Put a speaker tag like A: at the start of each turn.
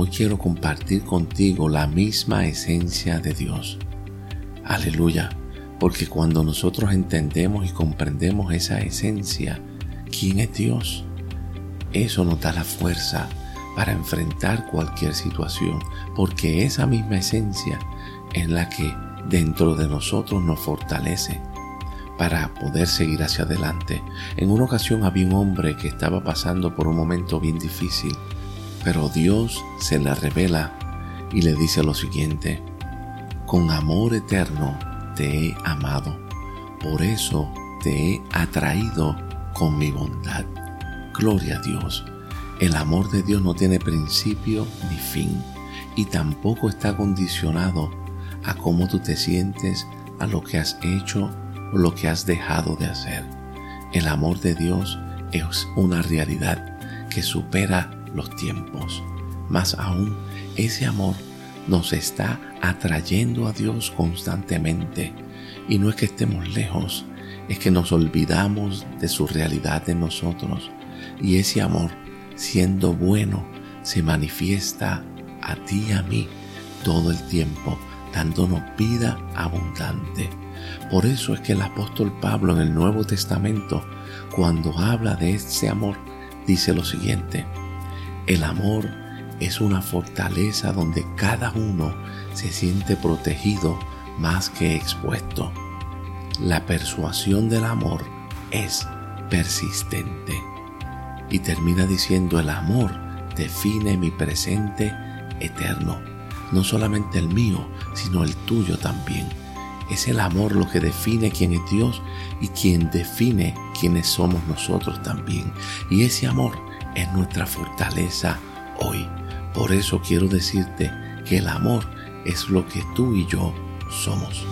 A: hoy quiero compartir contigo la misma esencia de Dios. Aleluya, porque cuando nosotros entendemos y comprendemos esa esencia, quién es Dios, eso nos da la fuerza para enfrentar cualquier situación, porque esa misma esencia es la que dentro de nosotros nos fortalece para poder seguir hacia adelante. En una ocasión había un hombre que estaba pasando por un momento bien difícil, pero Dios se le revela y le dice lo siguiente, con amor eterno te he amado, por eso te he atraído con mi bondad. Gloria a Dios. El amor de Dios no tiene principio ni fin y tampoco está condicionado a cómo tú te sientes, a lo que has hecho o lo que has dejado de hacer. El amor de Dios es una realidad que supera los tiempos. Más aún, ese amor nos está atrayendo a Dios constantemente. Y no es que estemos lejos, es que nos olvidamos de su realidad en nosotros. Y ese amor siendo bueno, se manifiesta a ti y a mí todo el tiempo, dándonos vida abundante. Por eso es que el apóstol Pablo en el Nuevo Testamento, cuando habla de ese amor, dice lo siguiente, el amor es una fortaleza donde cada uno se siente protegido más que expuesto. La persuasión del amor es persistente. Y termina diciendo, el amor define mi presente eterno. No solamente el mío, sino el tuyo también. Es el amor lo que define quién es Dios y quien define quiénes somos nosotros también. Y ese amor es nuestra fortaleza hoy. Por eso quiero decirte que el amor es lo que tú y yo somos.